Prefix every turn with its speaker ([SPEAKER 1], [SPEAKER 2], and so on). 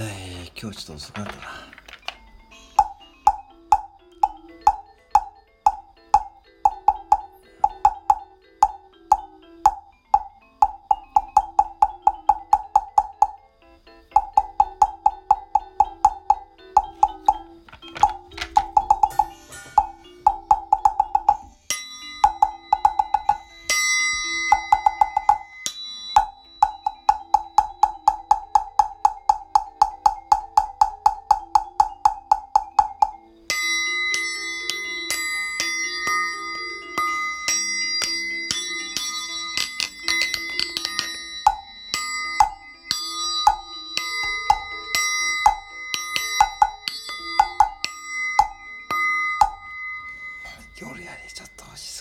[SPEAKER 1] 今日ちょっと遅くなったな。夜やでちょっとし